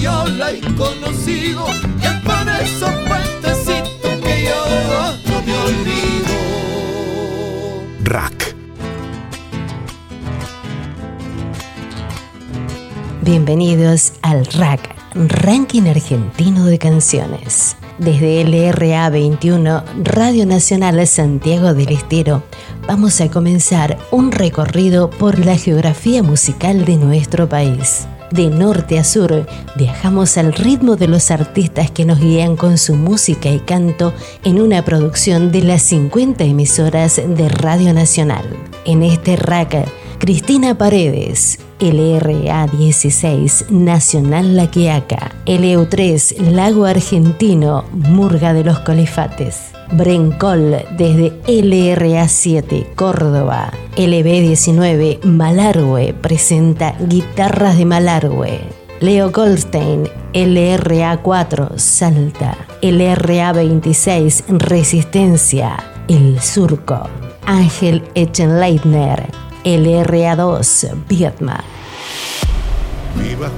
yo la he conocido, y es por esos puentecitos que yo no me olvido. Rack. Bienvenidos al RAC, Ranking Argentino de Canciones. Desde LRA 21, Radio Nacional Santiago del Estero, vamos a comenzar un recorrido por la geografía musical de nuestro país. De norte a sur, viajamos al ritmo de los artistas que nos guían con su música y canto en una producción de las 50 emisoras de Radio Nacional. En este rack, Cristina Paredes, LRA 16 Nacional La Quiaca, LU3 Lago Argentino Murga de los Colifates, Brencol desde LRA 7 Córdoba, LB 19 Malargüe presenta Guitarras de Malargüe, Leo Goldstein LRA 4 Salta, LRA 26 Resistencia El Surco, Ángel Echenleitner LRA2 Vietnam. Viva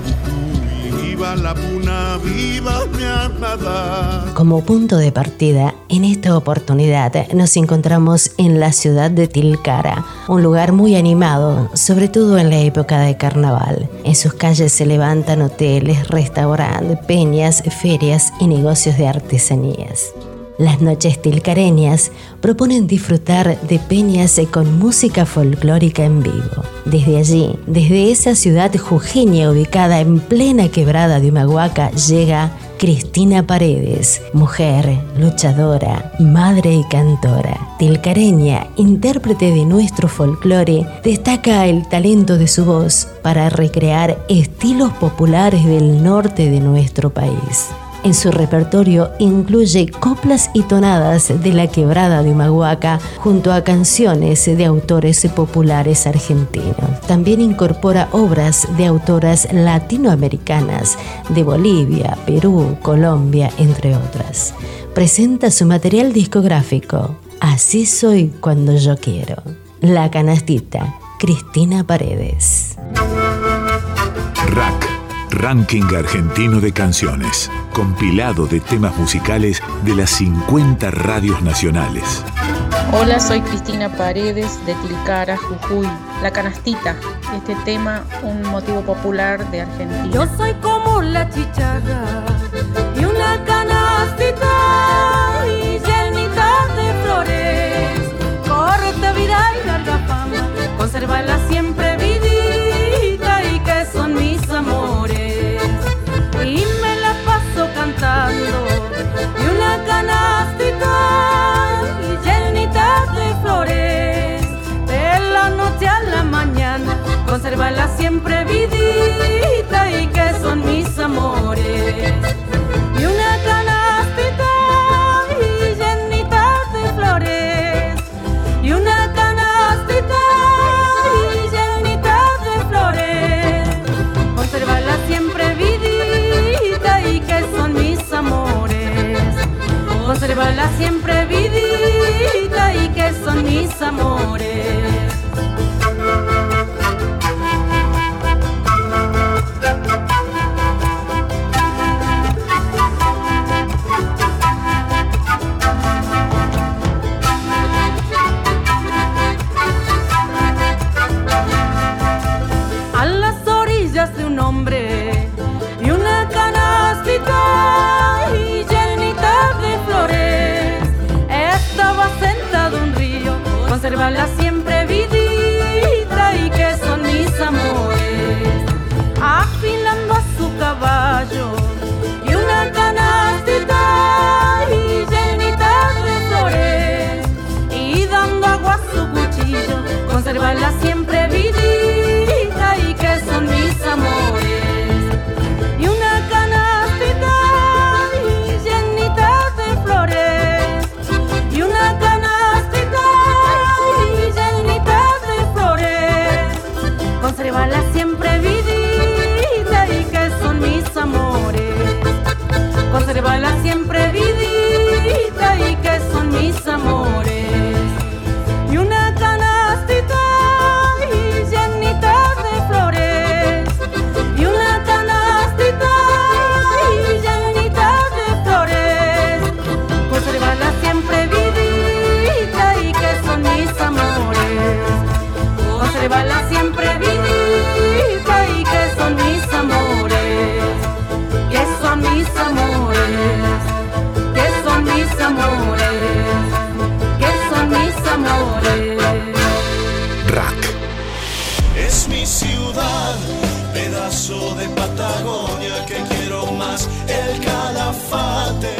viva la puna, viva mi armada. Como punto de partida, en esta oportunidad nos encontramos en la ciudad de Tilcara, un lugar muy animado, sobre todo en la época de carnaval. En sus calles se levantan hoteles, restaurantes, peñas, ferias y negocios de artesanías. Las noches tilcareñas proponen disfrutar de peñas con música folclórica en vivo. Desde allí, desde esa ciudad jujeña ubicada en plena quebrada de Humahuaca, llega Cristina Paredes, mujer, luchadora, madre y cantora. Tilcareña, intérprete de nuestro folclore, destaca el talento de su voz para recrear estilos populares del norte de nuestro país. En su repertorio incluye coplas y tonadas de la quebrada de Humahuaca junto a canciones de autores populares argentinos. También incorpora obras de autoras latinoamericanas de Bolivia, Perú, Colombia, entre otras. Presenta su material discográfico Así soy cuando yo quiero. La canastita, Cristina Paredes. Ranking Argentino de Canciones. Compilado de temas musicales de las 50 radios nacionales. Hola, soy Cristina Paredes de Tilcara, Jujuy. La canastita, este tema, un motivo popular de Argentina. Yo soy como la chicharra y una canastita y llenita de flores. Corta vida y larga fama, consérvala siempre consérvala siempre vidita y que son mis amores. Y una canastita y llenita de flores. Y una canastita y llenita de flores. Consérvala siempre vidita y que son mis amores. Consérvala siempre vidita y que son mis amores.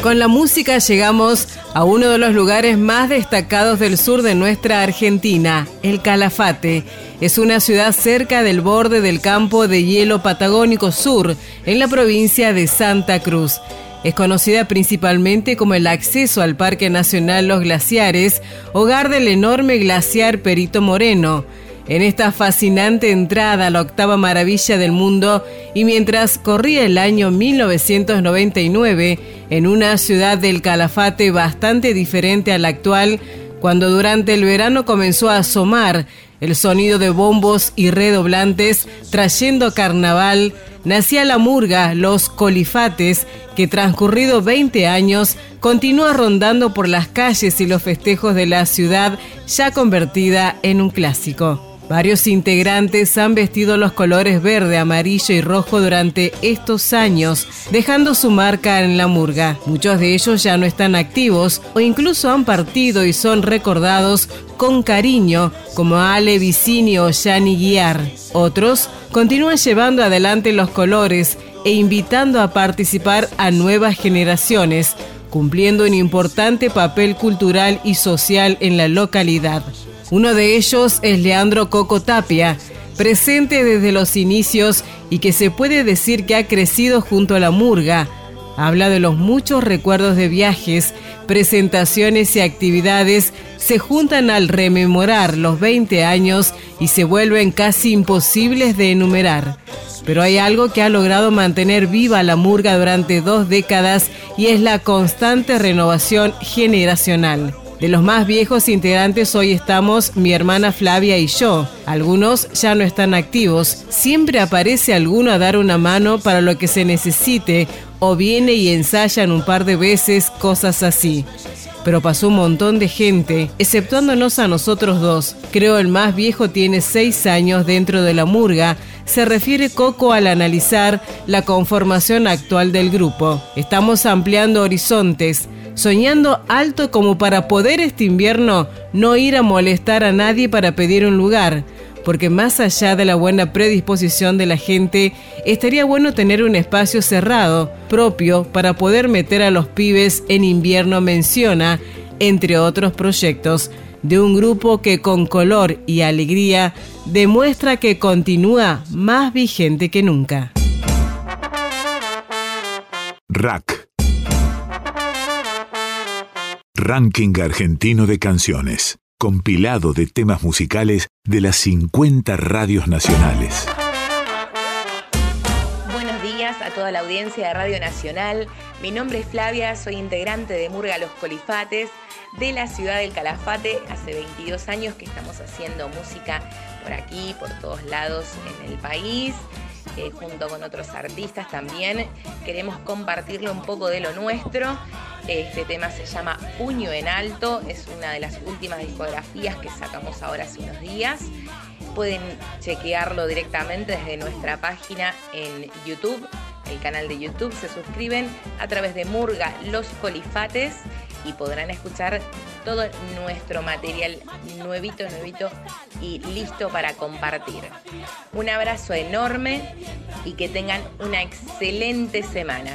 Con la música llegamos a uno de los lugares más destacados del sur de nuestra Argentina, el Calafate. Es una ciudad cerca del borde del campo de hielo patagónico sur, en la provincia de Santa Cruz. Es conocida principalmente como el acceso al Parque Nacional Los Glaciares, hogar del enorme glaciar Perito Moreno en esta fascinante entrada a la octava maravilla del mundo y mientras corría el año 1999 en una ciudad del Calafate bastante diferente a la actual, cuando durante el verano comenzó a asomar el sonido de bombos y redoblantes trayendo carnaval, nacía la murga Los Colifates, que transcurrido 20 años continúa rondando por las calles y los festejos de la ciudad ya convertida en un clásico. Varios integrantes han vestido los colores verde, amarillo y rojo durante estos años, dejando su marca en la murga. Muchos de ellos ya no están activos o incluso han partido y son recordados con cariño, como Ale Vicini o Yani Guiar. Otros continúan llevando adelante los colores e invitando a participar a nuevas generaciones, cumpliendo un importante papel cultural y social en la localidad. Uno de ellos es Leandro Coco Tapia, presente desde los inicios y que se puede decir que ha crecido junto a la murga. Habla de los muchos recuerdos de viajes, presentaciones y actividades se juntan al rememorar los 20 años y se vuelven casi imposibles de enumerar. Pero hay algo que ha logrado mantener viva la murga durante dos décadas y es la constante renovación generacional. De los más viejos integrantes hoy estamos mi hermana Flavia y yo. Algunos ya no están activos. Siempre aparece alguno a dar una mano para lo que se necesite o viene y ensayan un par de veces cosas así. Pero pasó un montón de gente, exceptuándonos a nosotros dos. Creo el más viejo tiene seis años dentro de la murga. Se refiere Coco al analizar la conformación actual del grupo. Estamos ampliando horizontes soñando alto como para poder este invierno no ir a molestar a nadie para pedir un lugar, porque más allá de la buena predisposición de la gente, estaría bueno tener un espacio cerrado, propio, para poder meter a los pibes en invierno, menciona, entre otros proyectos, de un grupo que con color y alegría demuestra que continúa más vigente que nunca. Rack Ranking Argentino de Canciones, compilado de temas musicales de las 50 radios nacionales. Buenos días a toda la audiencia de Radio Nacional. Mi nombre es Flavia, soy integrante de Murga Los Colifates de la ciudad del Calafate. Hace 22 años que estamos haciendo música por aquí, por todos lados en el país. Eh, junto con otros artistas también. Queremos compartirle un poco de lo nuestro. Este tema se llama Puño en Alto, es una de las últimas discografías que sacamos ahora hace unos días. Pueden chequearlo directamente desde nuestra página en YouTube, el canal de YouTube, se suscriben a través de Murga Los Colifates y podrán escuchar todo nuestro material nuevito, nuevito y listo para compartir. Un abrazo enorme y que tengan una excelente semana.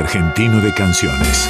Argentino de canciones.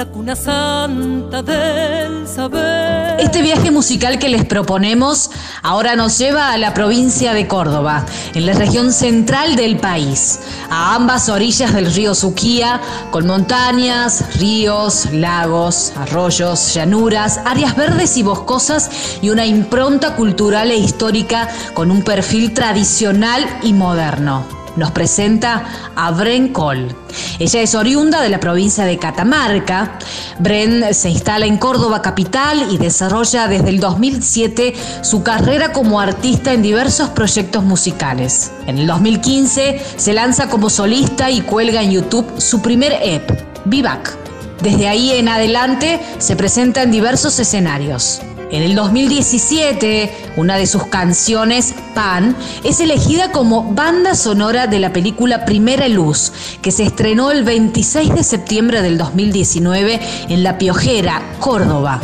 La cuna santa del saber. Este viaje musical que les proponemos ahora nos lleva a la provincia de Córdoba, en la región central del país, a ambas orillas del río Suquía, con montañas, ríos, lagos, arroyos, llanuras, áreas verdes y boscosas y una impronta cultural e histórica con un perfil tradicional y moderno nos presenta a Bren Cole. Ella es oriunda de la provincia de Catamarca. Bren se instala en Córdoba capital y desarrolla desde el 2007 su carrera como artista en diversos proyectos musicales. En el 2015 se lanza como solista y cuelga en YouTube su primer EP, Vivac. Desde ahí en adelante se presenta en diversos escenarios. En el 2017, una de sus canciones, Pan, es elegida como banda sonora de la película Primera Luz, que se estrenó el 26 de septiembre del 2019 en La Piojera, Córdoba.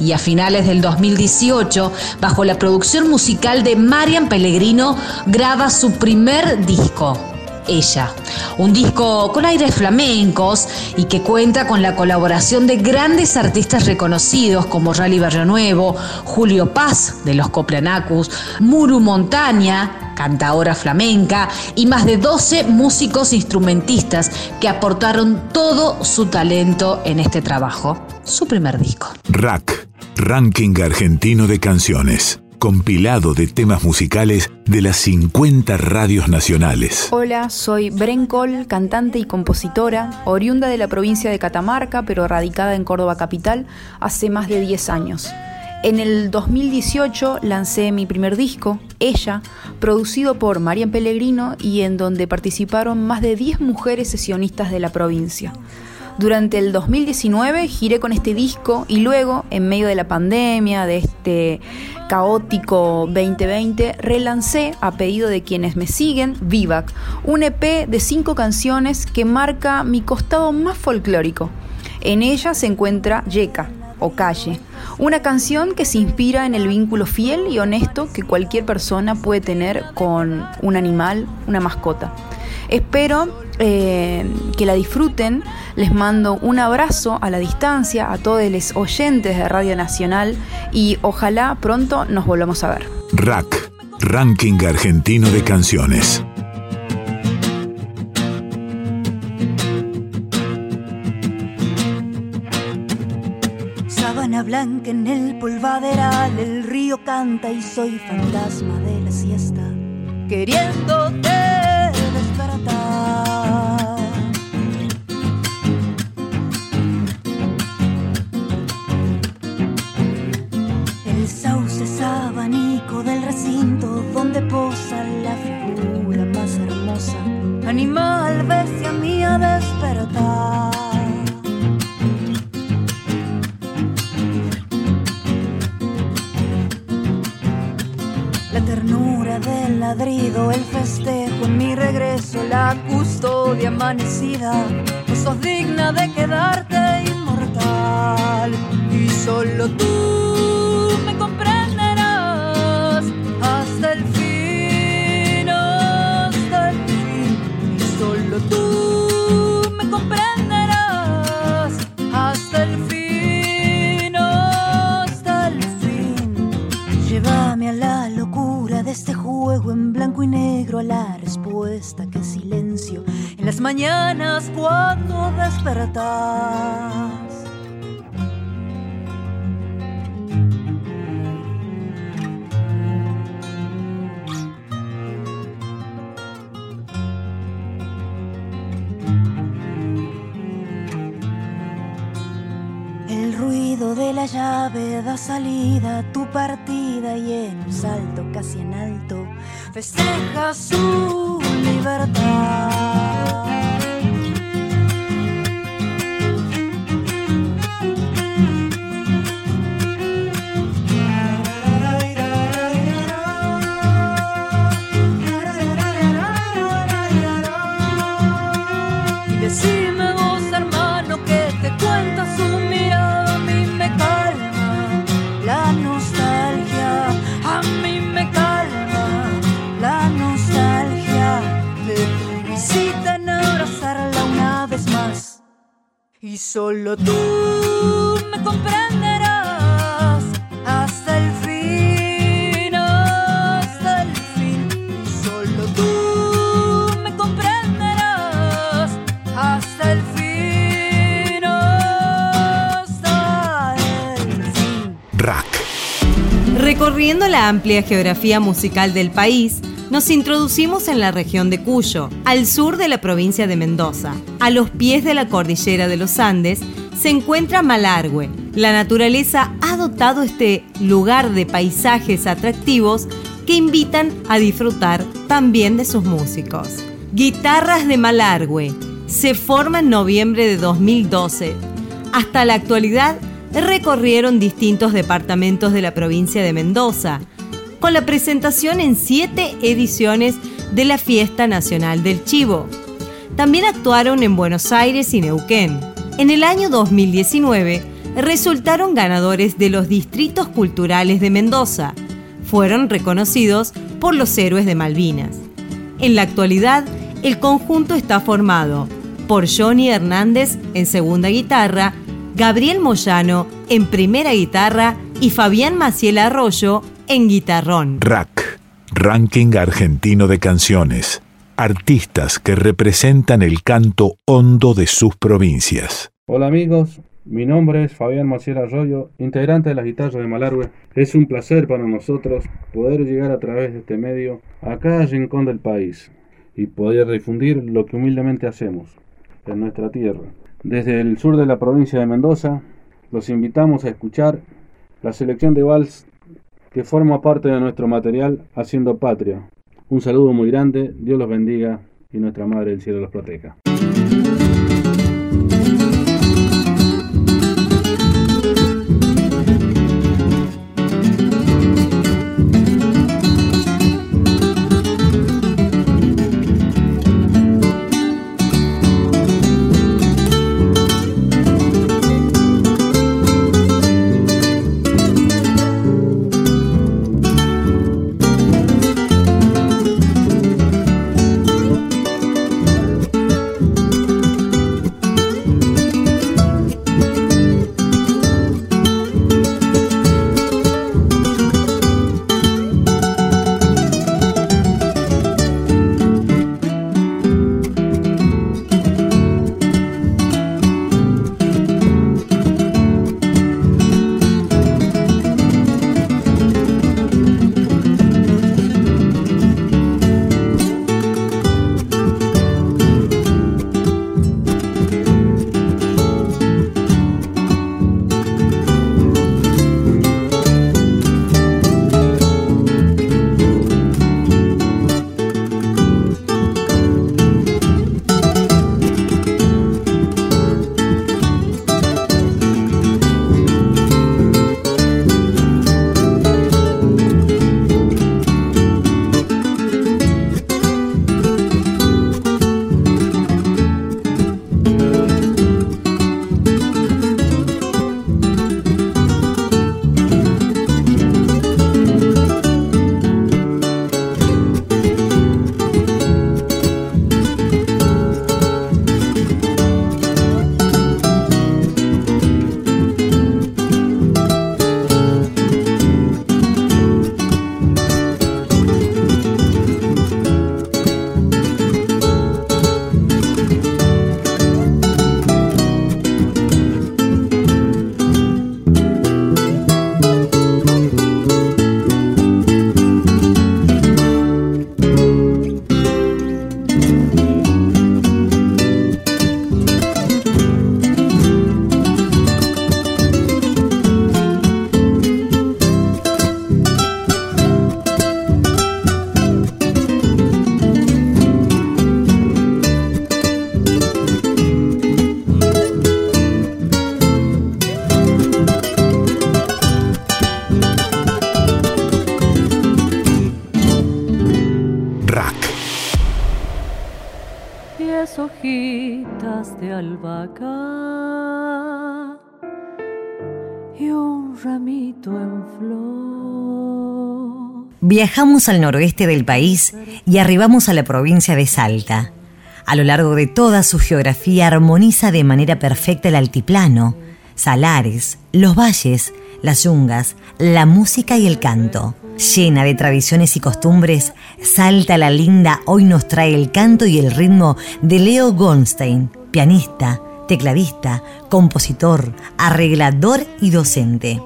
Y a finales del 2018, bajo la producción musical de Marian Pellegrino, graba su primer disco, ella. Un disco con aires flamencos y que cuenta con la colaboración de grandes artistas reconocidos como Rally Barrio Nuevo, Julio Paz de los Coplanacus, Muru Montaña, cantadora flamenca, y más de 12 músicos instrumentistas que aportaron todo su talento en este trabajo, su primer disco. Rack, Ranking Argentino de Canciones compilado de temas musicales de las 50 radios nacionales. Hola, soy Brencol, cantante y compositora, oriunda de la provincia de Catamarca, pero radicada en Córdoba Capital hace más de 10 años. En el 2018 lancé mi primer disco, Ella, producido por Marian Pellegrino y en donde participaron más de 10 mujeres sesionistas de la provincia. Durante el 2019 giré con este disco y luego, en medio de la pandemia, de este caótico 2020, relancé a pedido de quienes me siguen Vivac, un EP de cinco canciones que marca mi costado más folclórico. En ella se encuentra Yeka, o Calle, una canción que se inspira en el vínculo fiel y honesto que cualquier persona puede tener con un animal, una mascota. Espero eh, que la disfruten. Les mando un abrazo a la distancia a todos los oyentes de Radio Nacional y ojalá pronto nos volvamos a ver. Rack, Ranking Argentino de Canciones. Sábana blanca en el polvaderal, el río canta y soy fantasma de la siesta, queriéndote. El sauce es abanico del recinto donde posa la figura más hermosa, animal bestia mía despertar. Ladrido, el festejo en mi regreso, la custodia amanecida. No sos digna de quedarte inmortal. Y solo tú a la respuesta que silencio en las mañanas cuando ruido de la llave da salida tu partida y en un salto casi en alto festeja su libertad. Y solo tú me comprenderás hasta el fin, hasta el fin. Y solo tú me comprenderás hasta el fin, hasta el fin. Rack. Recorriendo la amplia geografía musical del país, nos introducimos en la región de Cuyo, al sur de la provincia de Mendoza. A los pies de la cordillera de los Andes se encuentra Malargüe. La naturaleza ha dotado este lugar de paisajes atractivos que invitan a disfrutar también de sus músicos. Guitarras de Malargüe se forma en noviembre de 2012. Hasta la actualidad recorrieron distintos departamentos de la provincia de Mendoza, con la presentación en siete ediciones de la Fiesta Nacional del Chivo. También actuaron en Buenos Aires y Neuquén. En el año 2019 resultaron ganadores de los distritos culturales de Mendoza. Fueron reconocidos por los héroes de Malvinas. En la actualidad, el conjunto está formado por Johnny Hernández en segunda guitarra, Gabriel Moyano en primera guitarra y Fabián Maciel Arroyo en guitarrón. Rack, Ranking Argentino de Canciones. Artistas que representan el canto hondo de sus provincias. Hola amigos, mi nombre es Fabián Maciel Arroyo, integrante de las guitarras de Malargüe. Es un placer para nosotros poder llegar a través de este medio a cada rincón del país y poder difundir lo que humildemente hacemos en nuestra tierra. Desde el sur de la provincia de Mendoza, los invitamos a escuchar la selección de vals que forma parte de nuestro material Haciendo Patria. Un saludo muy grande, Dios los bendiga y nuestra Madre del Cielo los proteja. Un ramito en flor. Viajamos al noroeste del país y arribamos a la provincia de Salta. A lo largo de toda su geografía armoniza de manera perfecta el altiplano, salares, los valles, las yungas, la música y el canto. Llena de tradiciones y costumbres, Salta la Linda hoy nos trae el canto y el ritmo de Leo Goldstein, pianista, tecladista, compositor, arreglador y docente.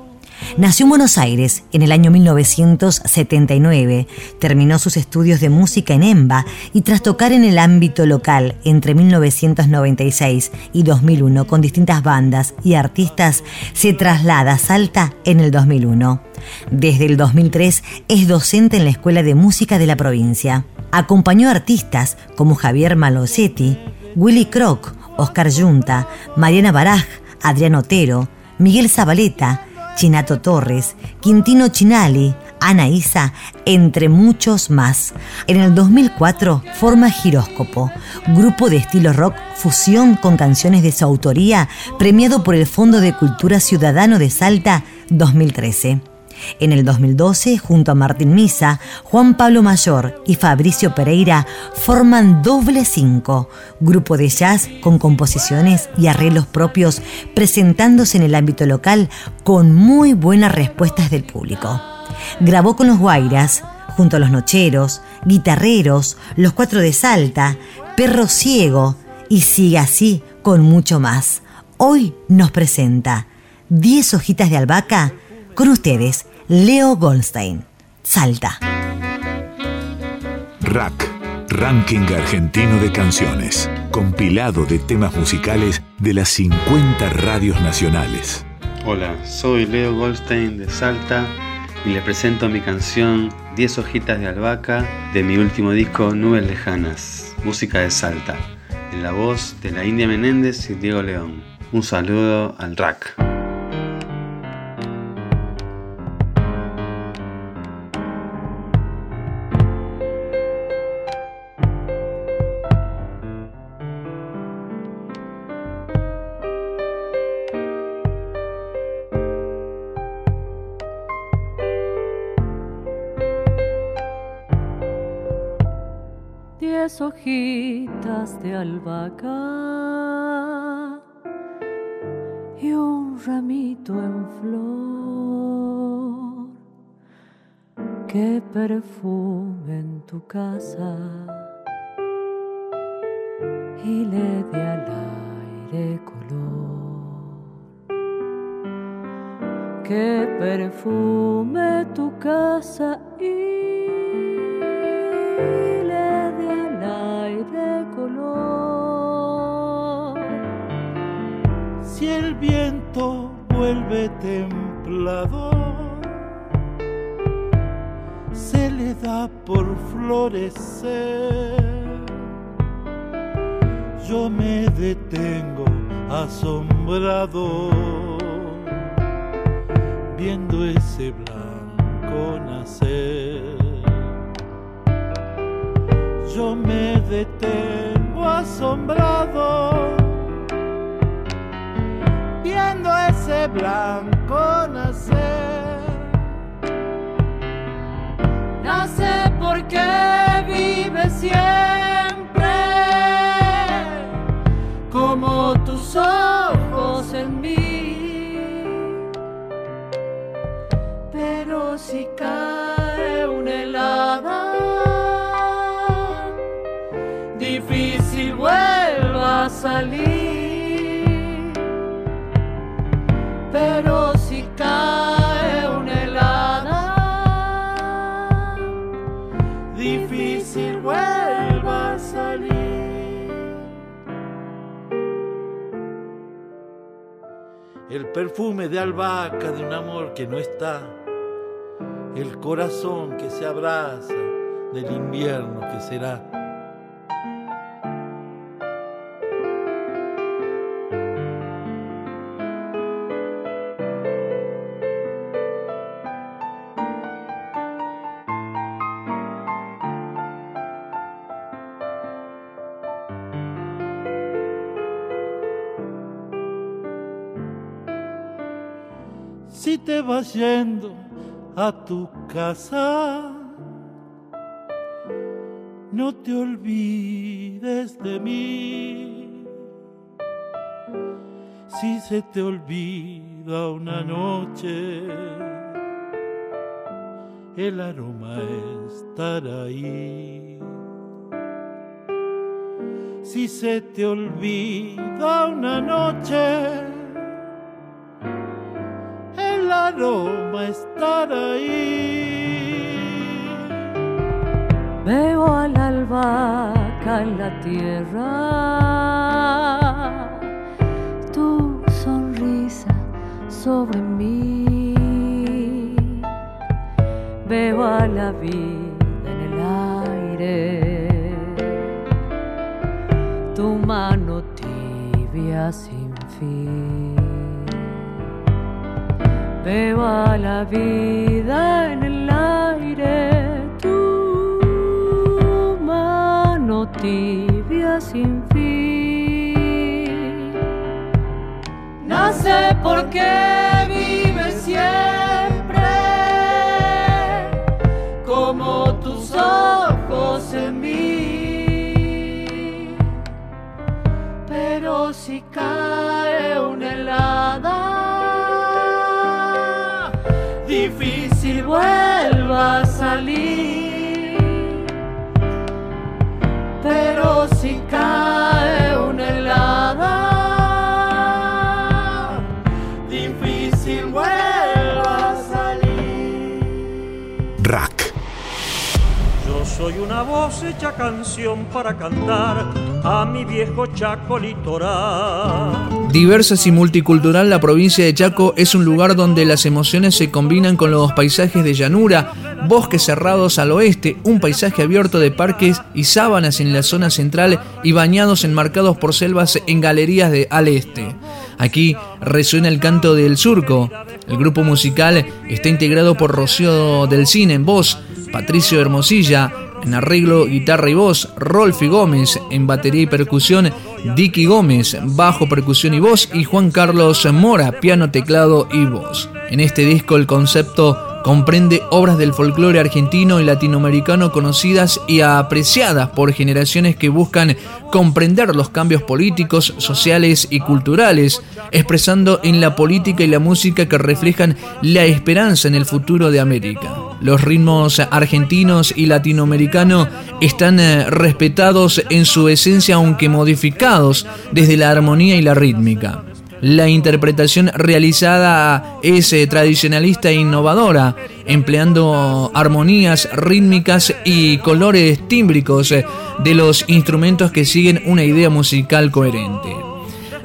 Nació en Buenos Aires en el año 1979, terminó sus estudios de música en EMBA y tras tocar en el ámbito local entre 1996 y 2001 con distintas bandas y artistas, se traslada a Salta en el 2001. Desde el 2003 es docente en la Escuela de Música de la provincia. Acompañó a artistas como Javier Malosetti, Willy Croc, Oscar Yunta, Mariana Baraj, Adrián Otero, Miguel Zabaleta, Chinato Torres, Quintino Chinali, Ana Isa, entre muchos más. En el 2004 forma Giróscopo, grupo de estilo rock fusión con canciones de su autoría, premiado por el Fondo de Cultura Ciudadano de Salta 2013. En el 2012, junto a Martín Misa, Juan Pablo Mayor y Fabricio Pereira forman Doble Cinco, grupo de jazz con composiciones y arreglos propios, presentándose en el ámbito local con muy buenas respuestas del público. Grabó con los Guairas, junto a los Nocheros, Guitarreros, Los Cuatro de Salta, Perro Ciego y sigue así con mucho más. Hoy nos presenta 10 hojitas de albahaca con ustedes, Leo Goldstein. Salta. Rack, Ranking Argentino de Canciones. Compilado de temas musicales de las 50 radios nacionales. Hola, soy Leo Goldstein de Salta y les presento mi canción 10 hojitas de albahaca de mi último disco Nubes Lejanas, música de Salta, en la voz de la India Menéndez y Diego León. Un saludo al rack. De albahaca y un ramito en flor. Qué perfume en tu casa y le dé al aire color. Qué perfume tu casa y si el viento vuelve templador, se le da por florecer. Yo me detengo asombrado viendo ese blanco nacer. Yo me detengo asombrado ese blanco nacer. Nace porque vive siempre como tus ojos en mí. Pero si cae perfume de albahaca de un amor que no está, el corazón que se abraza del invierno que será si te vas yendo a tu casa. No te olvides de mí. Si se te olvida una noche, el aroma estará ahí. Si se te olvida una noche, aroma estará ahí. Veo a la albahaca en la tierra, tu sonrisa sobre mí. Veo a la vida en el aire, tu mano tibia sin fin. Veo a la vida en el aire, tu mano tibia sin fin. No sé por qué difícil vuelva a salir. Pero si cae una helada, difícil vuelva a salir. Rack. Yo soy una voz hecha canción para cantar a mi viejo Chaco litoral. Diversas y multicultural, la provincia de Chaco es un lugar donde las emociones se combinan con los paisajes de llanura, bosques cerrados al oeste, un paisaje abierto de parques y sábanas en la zona central y bañados enmarcados por selvas en galerías de al este. Aquí resuena el canto del surco. El grupo musical está integrado por Rocío del Cine en voz, Patricio Hermosilla en arreglo, guitarra y voz, Rolfi Gómez en batería y percusión, Dicky Gómez, bajo, percusión y voz, y Juan Carlos Mora, piano, teclado y voz. En este disco el concepto comprende obras del folclore argentino y latinoamericano conocidas y apreciadas por generaciones que buscan comprender los cambios políticos, sociales y culturales, expresando en la política y la música que reflejan la esperanza en el futuro de América. Los ritmos argentinos y latinoamericanos están eh, respetados en su esencia aunque modificados desde la armonía y la rítmica. La interpretación realizada es eh, tradicionalista e innovadora, empleando armonías rítmicas y colores tímbricos eh, de los instrumentos que siguen una idea musical coherente.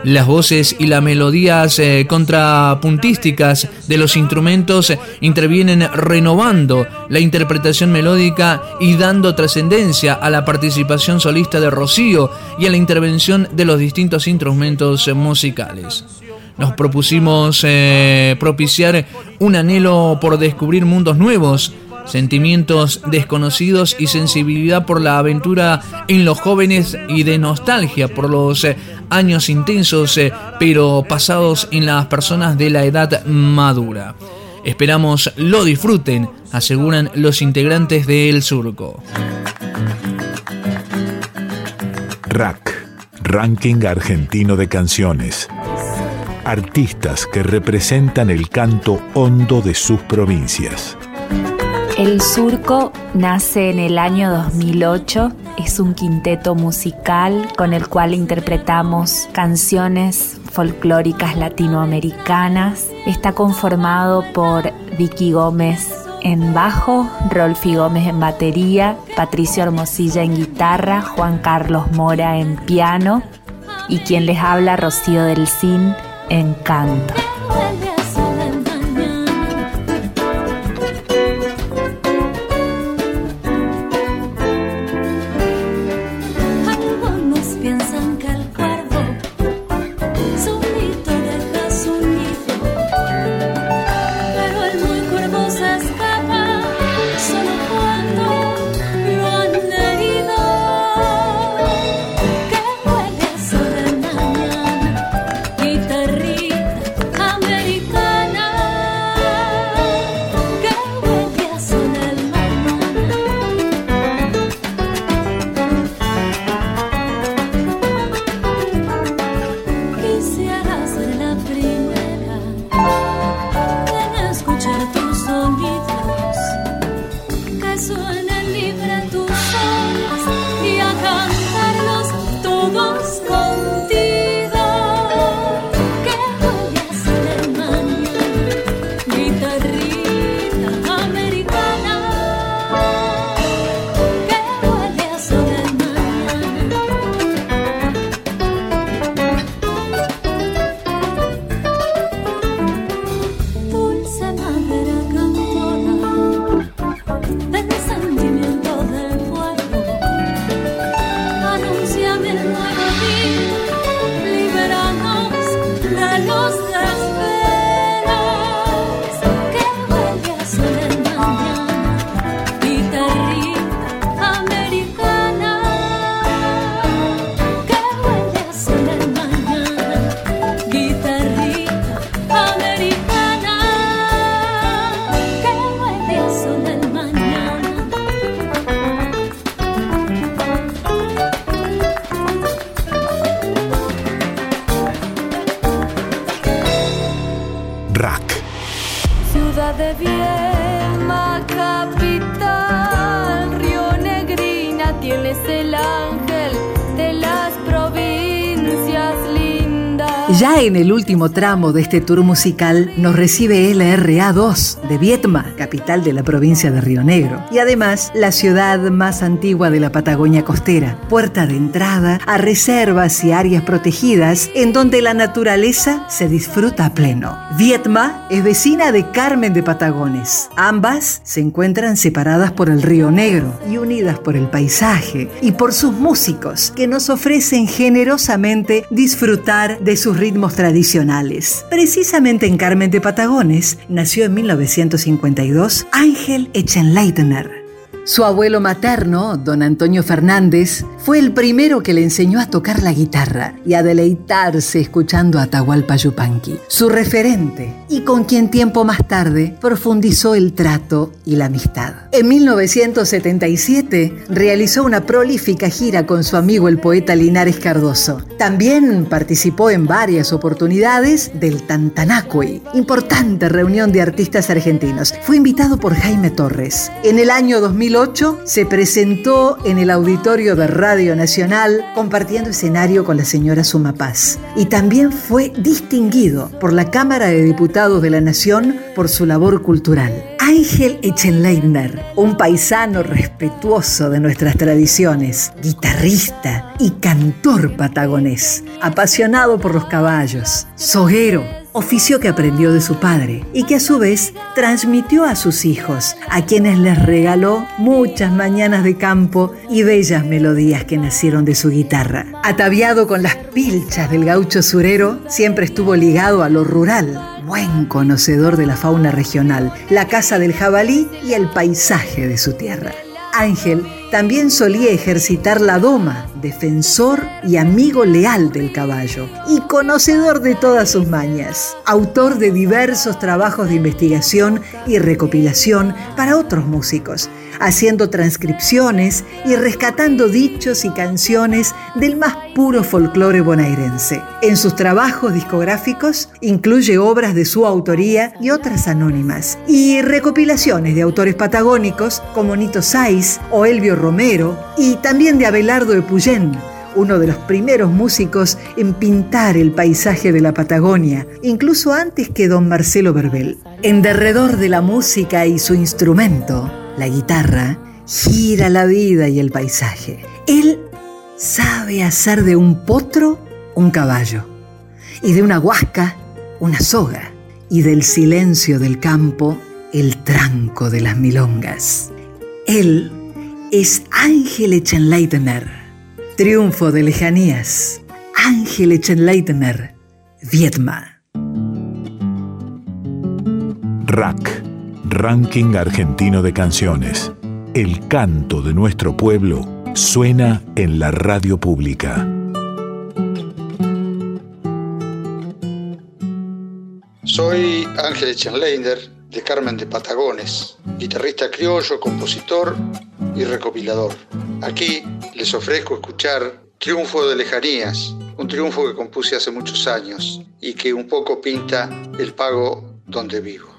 Las voces y las melodías eh, contrapuntísticas de los instrumentos intervienen renovando la interpretación melódica y dando trascendencia a la participación solista de Rocío y a la intervención de los distintos instrumentos musicales. Nos propusimos eh, propiciar un anhelo por descubrir mundos nuevos, sentimientos desconocidos y sensibilidad por la aventura en los jóvenes y de nostalgia por los eh, años intensos eh, pero pasados en las personas de la edad madura. Esperamos lo disfruten, aseguran los integrantes de El Surco. Rack, Ranking Argentino de Canciones. Artistas que representan el canto hondo de sus provincias. El Surco nace en el año 2008. Es un quinteto musical con el cual interpretamos canciones folclóricas latinoamericanas. Está conformado por Vicky Gómez en bajo, Rolfi Gómez en batería, Patricio Hermosilla en guitarra, Juan Carlos Mora en piano y quien les habla Rocío del Cin en canto. vier. En el último tramo de este tour musical nos recibe LRA2 de Vietma, capital de la provincia de Río Negro, y además la ciudad más antigua de la Patagonia costera, puerta de entrada a reservas y áreas protegidas en donde la naturaleza se disfruta a pleno. Vietma es vecina de Carmen de Patagones. Ambas se encuentran separadas por el Río Negro y unidas por el paisaje y por sus músicos que nos ofrecen generosamente disfrutar de sus ritmos tradicionales. Precisamente en Carmen de Patagones nació en 1952 Ángel Echenleitner su abuelo materno, don Antonio Fernández, fue el primero que le enseñó a tocar la guitarra y a deleitarse escuchando a Atahualpa Yupanqui, su referente, y con quien tiempo más tarde profundizó el trato y la amistad. En 1977 realizó una prolífica gira con su amigo el poeta Linares Cardoso. También participó en varias oportunidades del Tantanacui, importante reunión de artistas argentinos. Fue invitado por Jaime Torres. En el año 2000 se presentó en el auditorio de Radio Nacional compartiendo escenario con la señora Sumapaz y también fue distinguido por la Cámara de Diputados de la Nación por su labor cultural. Ángel Echenleitner, un paisano respetuoso de nuestras tradiciones, guitarrista y cantor patagonés, apasionado por los caballos, soguero, oficio que aprendió de su padre y que a su vez transmitió a sus hijos, a quienes les regaló muchas mañanas de campo y bellas melodías que nacieron de su guitarra. Ataviado con las pilchas del gaucho surero, siempre estuvo ligado a lo rural, buen conocedor de la fauna regional, la casa del jabalí y el paisaje de su tierra. Ángel también solía ejercitar la doma, defensor y amigo leal del caballo, y conocedor de todas sus mañas, autor de diversos trabajos de investigación y recopilación para otros músicos, haciendo transcripciones y rescatando dichos y canciones del más puro folclore bonaerense. En sus trabajos discográficos incluye obras de su autoría y otras anónimas, y recopilaciones de autores patagónicos como Nito Saiz o Elvio Romero, y también de Abelardo de Puyén, uno de los primeros músicos en pintar el paisaje de la Patagonia, incluso antes que don Marcelo Verbel. En derredor de la música y su instrumento, la guitarra, gira la vida y el paisaje. Él sabe hacer de un potro un caballo, y de una huasca una soga, y del silencio del campo el tranco de las milongas. Él es Ángel Echenleitner, triunfo de lejanías. Ángel Echenleitner, Vietma. Rack, Ranking Argentino de Canciones. El canto de nuestro pueblo suena en la radio pública. Soy Ángel Echenleitner de Carmen de Patagones, guitarrista criollo, compositor y recopilador. Aquí les ofrezco escuchar Triunfo de Lejanías, un triunfo que compuse hace muchos años y que un poco pinta el pago donde vivo.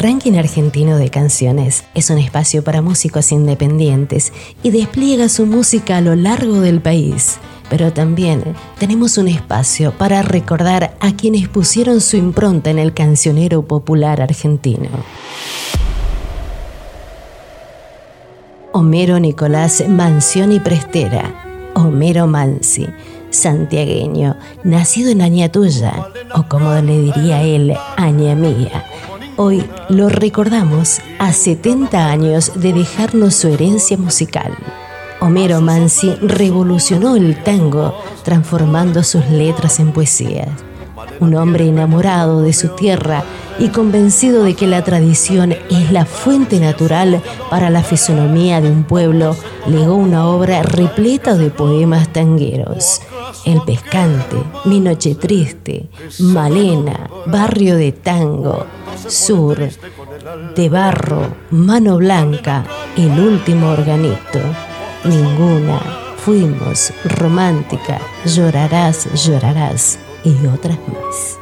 Ranking argentino de canciones es un espacio para músicos independientes y despliega su música a lo largo del país. Pero también tenemos un espacio para recordar a quienes pusieron su impronta en el cancionero popular argentino. Homero Nicolás Mancioni Prestera, Homero Mansi, santiagueño, nacido en Añatuya, o como le diría él, Aña Mía. Hoy lo recordamos a 70 años de dejarnos su herencia musical. Homero Mansi revolucionó el tango transformando sus letras en poesías. Un hombre enamorado de su tierra y convencido de que la tradición es la fuente natural para la fisonomía de un pueblo, legó una obra repleta de poemas tangueros. El Pescante, Mi Noche Triste, Malena, Barrio de Tango, Sur, De Barro, Mano Blanca, El Último Organito, Ninguna, Fuimos, Romántica, Llorarás, Llorarás y otras más.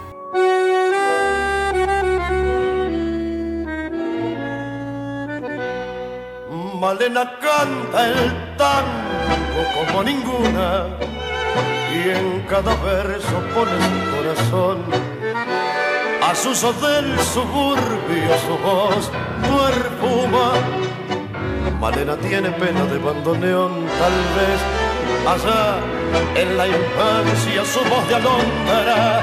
Malena canta el tango como ninguna y en cada verso pone su corazón. A sus del suburbio su voz perfuma. Malena tiene pena de bandoneón, tal vez allá en la infancia su voz de alondra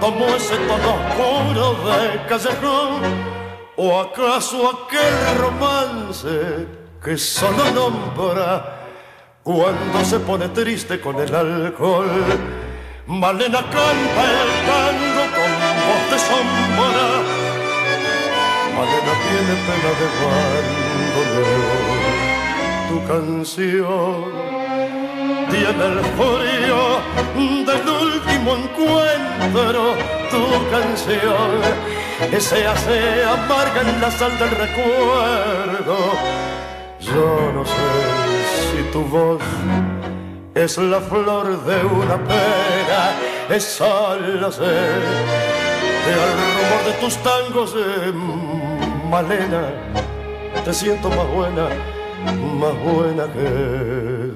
como ese tono oscuro de callejón. ¿O acaso aquel romance que solo nombra cuando se pone triste con el alcohol. Malena canta el voz de sombra. Malena tiene pena de bandoneón. Tu canción tiene el frío del último encuentro. Tu canción se hace amarga en la sal del recuerdo. Yo no sé tu voz es la flor de una pera, es solo sé al rumor de tus tangos, de Malena, te siento más buena, más buena que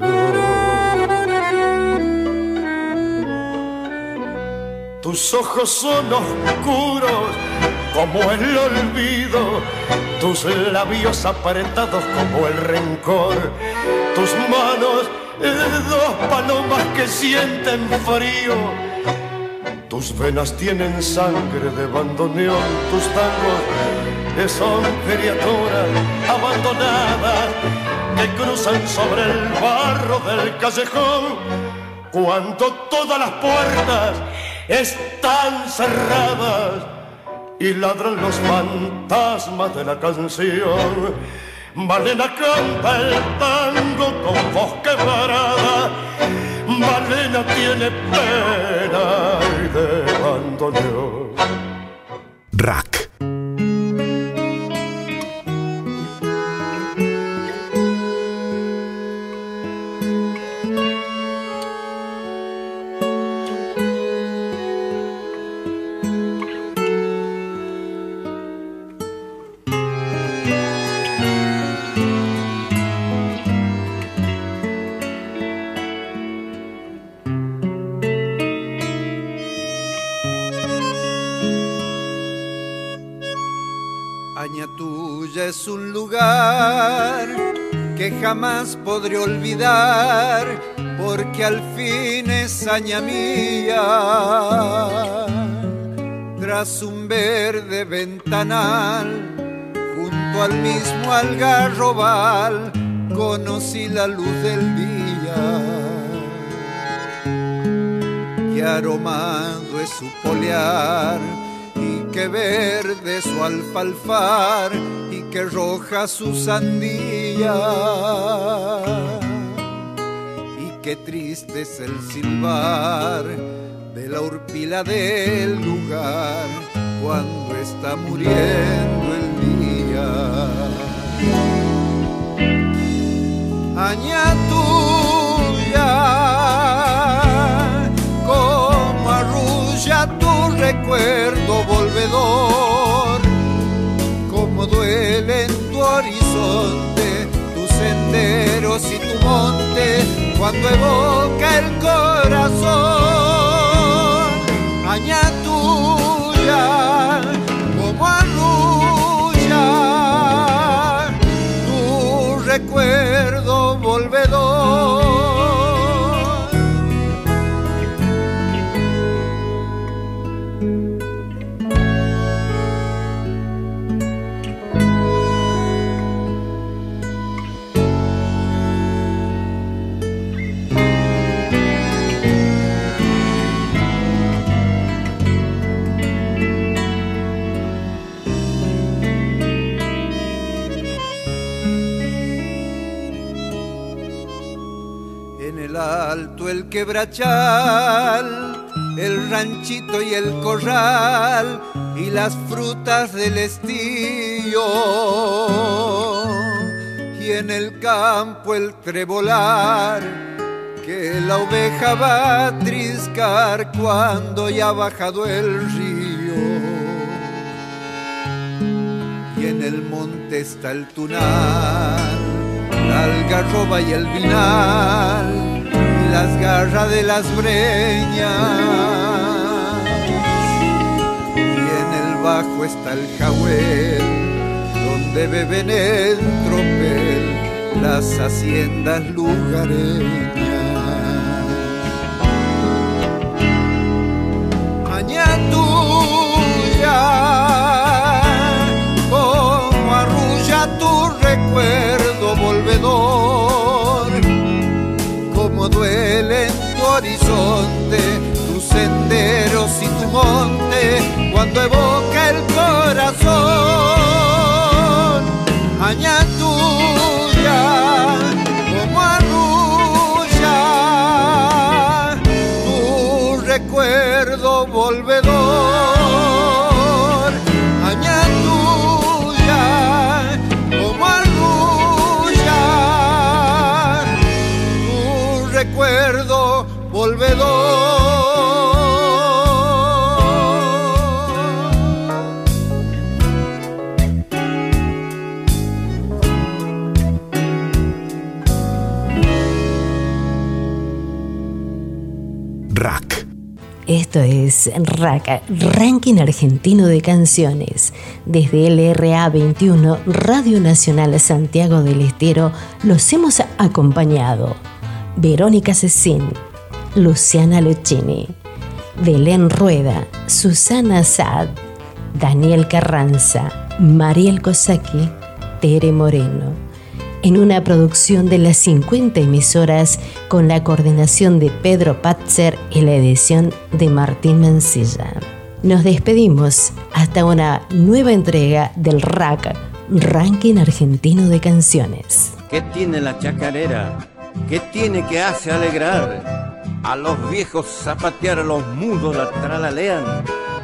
Tus ojos son oscuros como el olvido, tus labios apretados como el rencor, tus manos dos palomas que sienten frío, tus venas tienen sangre de bandoneón, tus tangos son criaturas abandonadas que cruzan sobre el barro del callejón cuando todas las puertas están cerradas y ladran los fantasmas de la canción. Malena canta el tango con voz quebrada. Malena tiene pena y de abandono. Rack. Es un lugar que jamás podré olvidar, porque al fin es mía. Tras un verde ventanal, junto al mismo algarrobal, conocí la luz del día. Que aromado es su polear que verde su alfalfar y que roja su sandía. Y qué triste es el silbar de la urpila del lugar cuando está muriendo el día. recuerdo volvedor. Como duele en tu horizonte, tus senderos y tu monte, cuando evoca el corazón. Aña tuya, como arrulla, tu recuerdo volvedor. El quebrachal, el ranchito y el corral y las frutas del estío. Y en el campo el trebolar, que la oveja va a triscar cuando ya ha bajado el río. Y en el monte está el tunal la algarroba y el vinal, las garras de las breñas. Y en el bajo está el jahuel, donde beben en tropel las haciendas lugareñas. Maña tuya, como arrulla tu recuerdo horizonte tus senderos y tu monte cuando evoca el Esto es RAC, Ranking Argentino de Canciones. Desde LRA 21, Radio Nacional Santiago del Estero, los hemos acompañado. Verónica Cecín, Luciana Luchini, Belén Rueda, Susana Saad, Daniel Carranza, Mariel Kosaki, Tere Moreno en una producción de las 50 emisoras con la coordinación de Pedro Patzer y la edición de Martín Mancilla. Nos despedimos hasta una nueva entrega del RAC, Ranking Argentino de Canciones. ¿Qué tiene la chacarera? ¿Qué tiene que hace alegrar? A los viejos zapatear, a los mudos la tralalean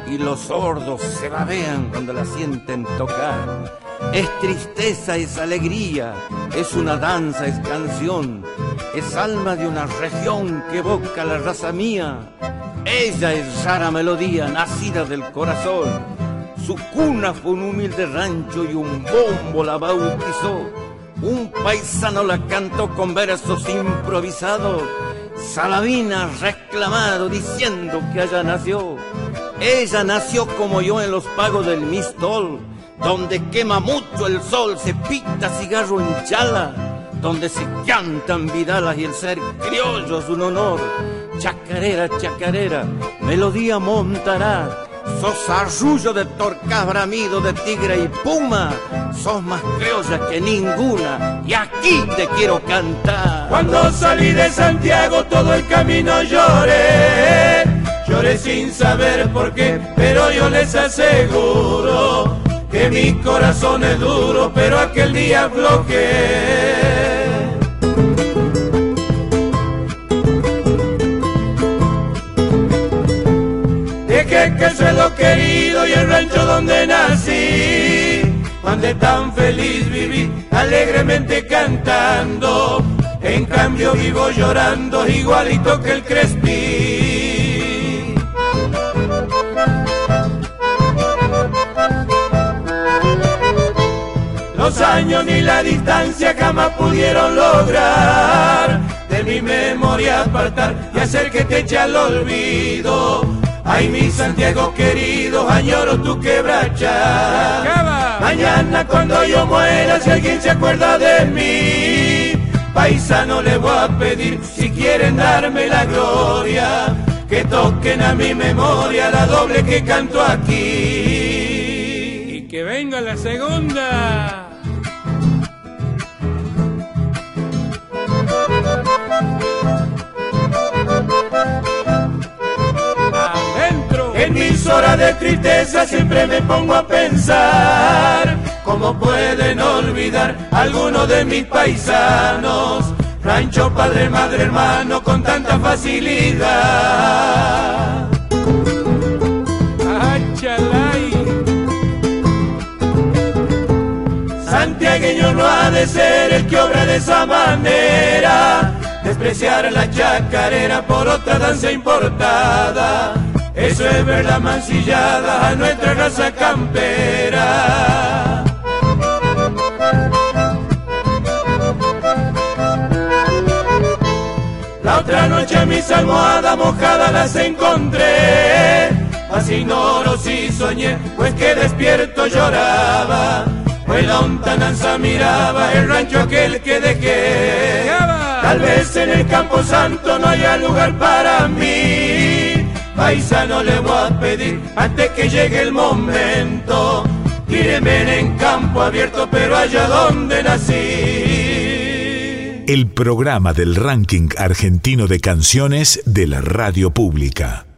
y los sordos se babean cuando la sienten tocar. Es tristeza, es alegría, es una danza, es canción, es alma de una región que evoca la raza mía. Ella es rara melodía, nacida del corazón. Su cuna fue un humilde rancho y un bombo la bautizó. Un paisano la cantó con versos improvisados. Salavina reclamado diciendo que allá nació. Ella nació como yo en los pagos del Mistol, donde quema mucho el sol, se pita cigarro en chala, donde se cantan vidalas y el ser criollo es un honor. Chacarera, chacarera, melodía montará. Sos arrullo de torcas bramido de tigre y puma. Sos más criolla que ninguna y aquí te quiero cantar. Cuando salí de Santiago todo el camino lloré. Lloré sin saber por qué, pero yo les aseguro que mi corazón es duro, pero aquel día bloqueé. Dejé que el suelo querido y el rancho donde nací, donde tan feliz viví, alegremente cantando. En cambio vivo llorando igualito que el Crespi. Los años ni la distancia jamás pudieron lograr de mi memoria apartar y hacer que te eche al olvido. Ay, mi Santiago querido, añoro tu quebracha. Mañana cuando yo muera, si alguien se acuerda de mí, paisano le voy a pedir si quieren darme la gloria, que toquen a mi memoria la doble que canto aquí. Y que venga la segunda. En mis horas de tristeza siempre me pongo a pensar cómo pueden olvidar algunos de mis paisanos. Rancho, padre, madre, hermano, con tanta facilidad. Santiagueño no ha de ser el que obra de esa manera, despreciar la chacarera por otra danza importada eso es verdad mancillada a nuestra raza campera. La otra noche mis almohadas mojadas las encontré, así no lo sí soñé, pues que despierto lloraba, pues la ontananza miraba el rancho aquel que dejé. Tal vez en el campo santo no haya lugar para mí paisano le voy a pedir antes que llegue el momento. Tíreme en campo abierto, pero allá donde nací. El programa del ranking argentino de canciones de la radio pública.